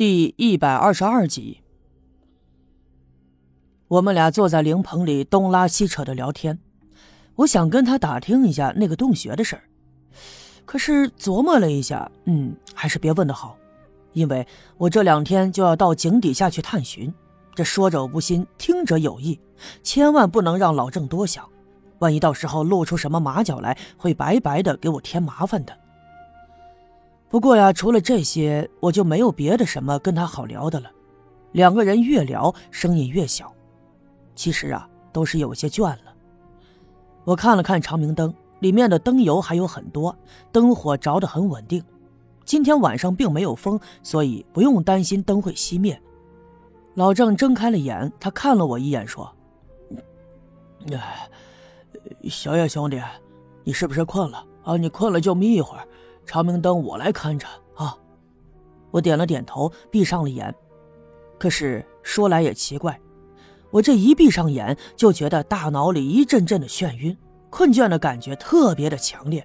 第一百二十二集，我们俩坐在灵棚里东拉西扯的聊天。我想跟他打听一下那个洞穴的事儿，可是琢磨了一下，嗯，还是别问的好，因为我这两天就要到井底下去探寻。这说者无心，听者有意，千万不能让老郑多想，万一到时候露出什么马脚来，会白白的给我添麻烦的。不过呀，除了这些，我就没有别的什么跟他好聊的了。两个人越聊，声音越小。其实啊，都是有些倦了。我看了看长明灯，里面的灯油还有很多，灯火着得很稳定。今天晚上并没有风，所以不用担心灯会熄灭。老郑睁开了眼，他看了我一眼，说：“，小叶兄弟，你是不是困了啊？你困了就眯一会儿。”长明灯我来看着啊！我点了点头，闭上了眼。可是说来也奇怪，我这一闭上眼，就觉得大脑里一阵阵的眩晕，困倦的感觉特别的强烈。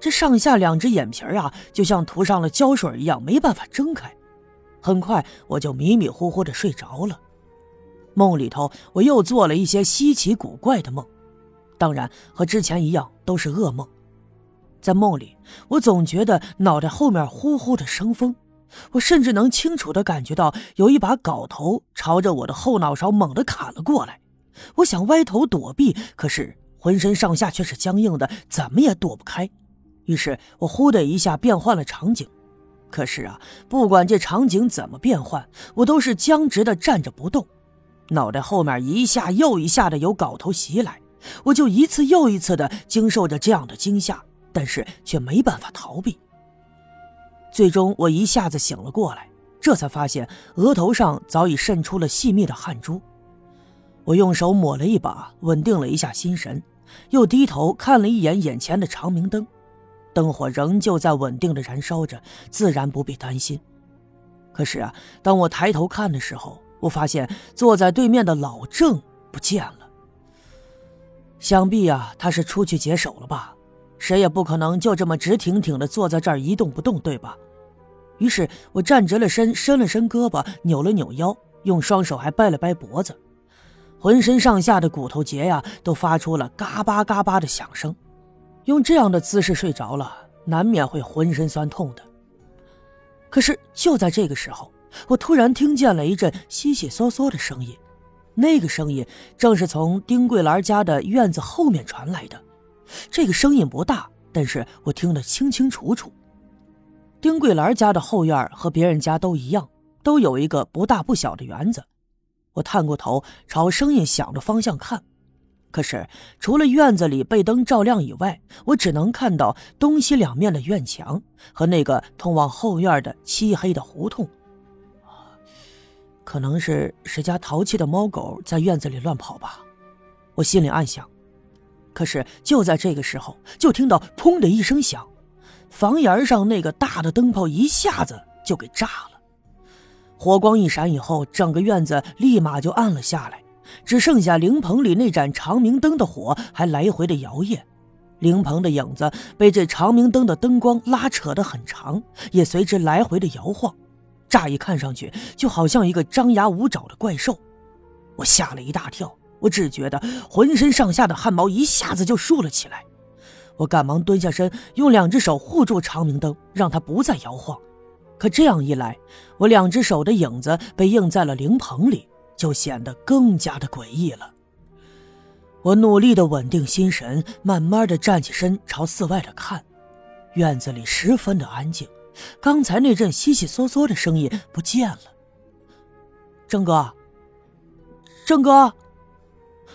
这上下两只眼皮啊，就像涂上了胶水一样，没办法睁开。很快我就迷迷糊糊的睡着了。梦里头，我又做了一些稀奇古怪的梦，当然和之前一样，都是噩梦。在梦里，我总觉得脑袋后面呼呼的生风，我甚至能清楚的感觉到有一把镐头朝着我的后脑勺猛地砍了过来。我想歪头躲避，可是浑身上下却是僵硬的，怎么也躲不开。于是我呼的一下变换了场景，可是啊，不管这场景怎么变换，我都是僵直的站着不动，脑袋后面一下又一下的有镐头袭来，我就一次又一次的经受着这样的惊吓。但是却没办法逃避。最终，我一下子醒了过来，这才发现额头上早已渗出了细密的汗珠。我用手抹了一把，稳定了一下心神，又低头看了一眼眼前的长明灯，灯火仍旧在稳定的燃烧着，自然不必担心。可是啊，当我抬头看的时候，我发现坐在对面的老郑不见了。想必啊，他是出去解手了吧。谁也不可能就这么直挺挺地坐在这儿一动不动，对吧？于是我站直了身，伸了伸胳膊，扭了扭腰，用双手还掰了掰脖子，浑身上下的骨头节呀都发出了嘎巴嘎巴的响声。用这样的姿势睡着了，难免会浑身酸痛的。可是就在这个时候，我突然听见了一阵悉悉嗦嗦的声音，那个声音正是从丁桂兰家的院子后面传来的。这个声音不大，但是我听得清清楚楚。丁桂兰家的后院和别人家都一样，都有一个不大不小的园子。我探过头朝声音响的方向看，可是除了院子里被灯照亮以外，我只能看到东西两面的院墙和那个通往后院的漆黑的胡同。可能是谁家淘气的猫狗在院子里乱跑吧，我心里暗想。可是就在这个时候，就听到“砰”的一声响，房檐上那个大的灯泡一下子就给炸了，火光一闪以后，整个院子立马就暗了下来，只剩下灵棚里那盏长明灯的火还来回的摇曳，灵棚的影子被这长明灯的灯光拉扯得很长，也随之来回的摇晃，乍一看上去就好像一个张牙舞爪的怪兽，我吓了一大跳。我只觉得浑身上下的汗毛一下子就竖了起来，我赶忙蹲下身，用两只手护住长明灯，让它不再摇晃。可这样一来，我两只手的影子被映在了灵棚里，就显得更加的诡异了。我努力的稳定心神，慢慢的站起身，朝寺外的看，院子里十分的安静，刚才那阵悉悉嗦嗦的声音不见了。郑哥，郑哥。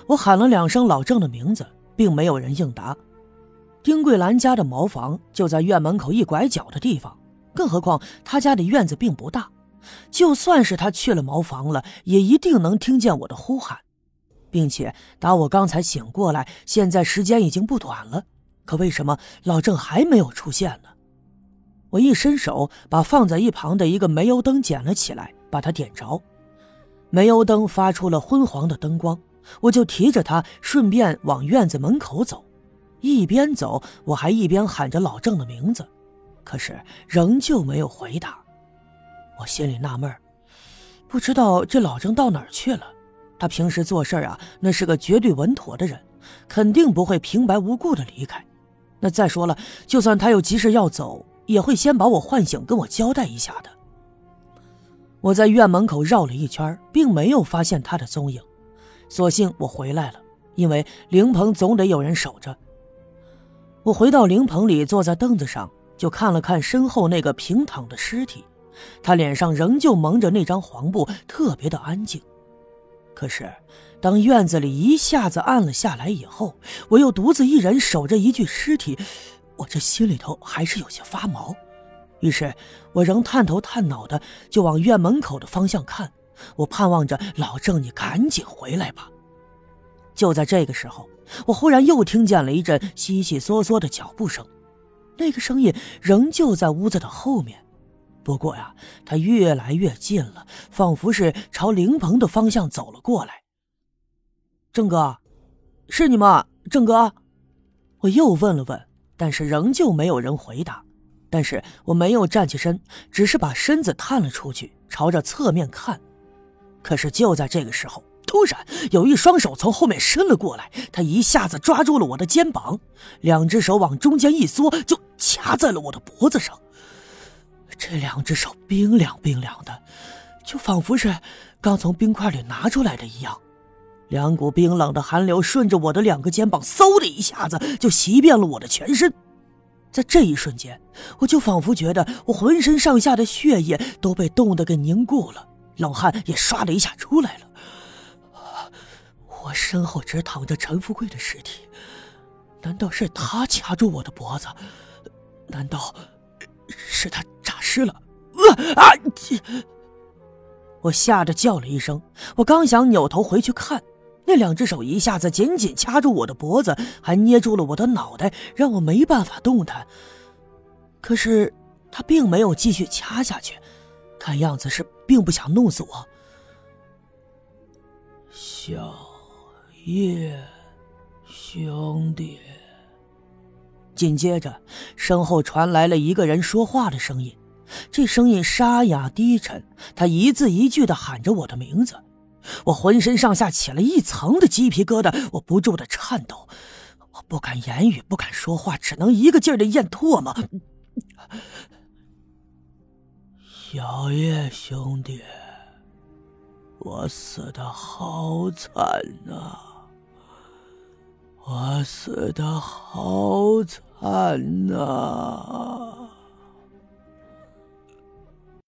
我喊了两声老郑的名字，并没有人应答。丁桂兰家的茅房就在院门口一拐角的地方，更何况他家的院子并不大。就算是他去了茅房了，也一定能听见我的呼喊，并且打我刚才醒过来，现在时间已经不短了。可为什么老郑还没有出现呢？我一伸手，把放在一旁的一个煤油灯捡了起来，把它点着。煤油灯发出了昏黄的灯光。我就提着它，顺便往院子门口走，一边走，我还一边喊着老郑的名字，可是仍旧没有回答。我心里纳闷不知道这老郑到哪儿去了。他平时做事啊，那是个绝对稳妥的人，肯定不会平白无故的离开。那再说了，就算他有急事要走，也会先把我唤醒，跟我交代一下的。我在院门口绕了一圈，并没有发现他的踪影，索性我回来了，因为灵棚总得有人守着。我回到灵棚里，坐在凳子上，就看了看身后那个平躺的尸体，他脸上仍旧蒙着那张黄布，特别的安静。可是，当院子里一下子暗了下来以后，我又独自一人守着一具尸体，我这心里头还是有些发毛。于是，我仍探头探脑的就往院门口的方向看，我盼望着老郑你赶紧回来吧。就在这个时候，我忽然又听见了一阵悉悉嗦嗦的脚步声，那个声音仍旧在屋子的后面。不过呀，他越来越近了，仿佛是朝灵棚的方向走了过来。郑哥，是你吗？郑哥，我又问了问，但是仍旧没有人回答。但是我没有站起身，只是把身子探了出去，朝着侧面看。可是就在这个时候，突然有一双手从后面伸了过来，他一下子抓住了我的肩膀，两只手往中间一缩，就掐在了我的脖子上。这两只手冰凉冰凉的，就仿佛是刚从冰块里拿出来的一样。两股冰冷的寒流顺着我的两个肩膀，嗖的一下子就袭遍了我的全身。在这一瞬间，我就仿佛觉得我浑身上下的血液都被冻得给凝固了，冷汗也唰的一下出来了。我身后直躺着陈富贵的尸体，难道是他掐住我的脖子？难道是他？诈尸了，啊啊！我吓得叫了一声。我刚想扭头回去看，那两只手一下子紧紧掐住我的脖子，还捏住了我的脑袋，让我没办法动弹。可是他并没有继续掐下去，看样子是并不想弄死我。小叶兄弟，紧接着身后传来了一个人说话的声音。这声音沙哑低沉，他一字一句的喊着我的名字，我浑身上下起了一层的鸡皮疙瘩，我不住的颤抖，我不敢言语，不敢说话，只能一个劲儿的咽唾沫。小叶兄弟，我死的好惨呐，我死的好惨呐。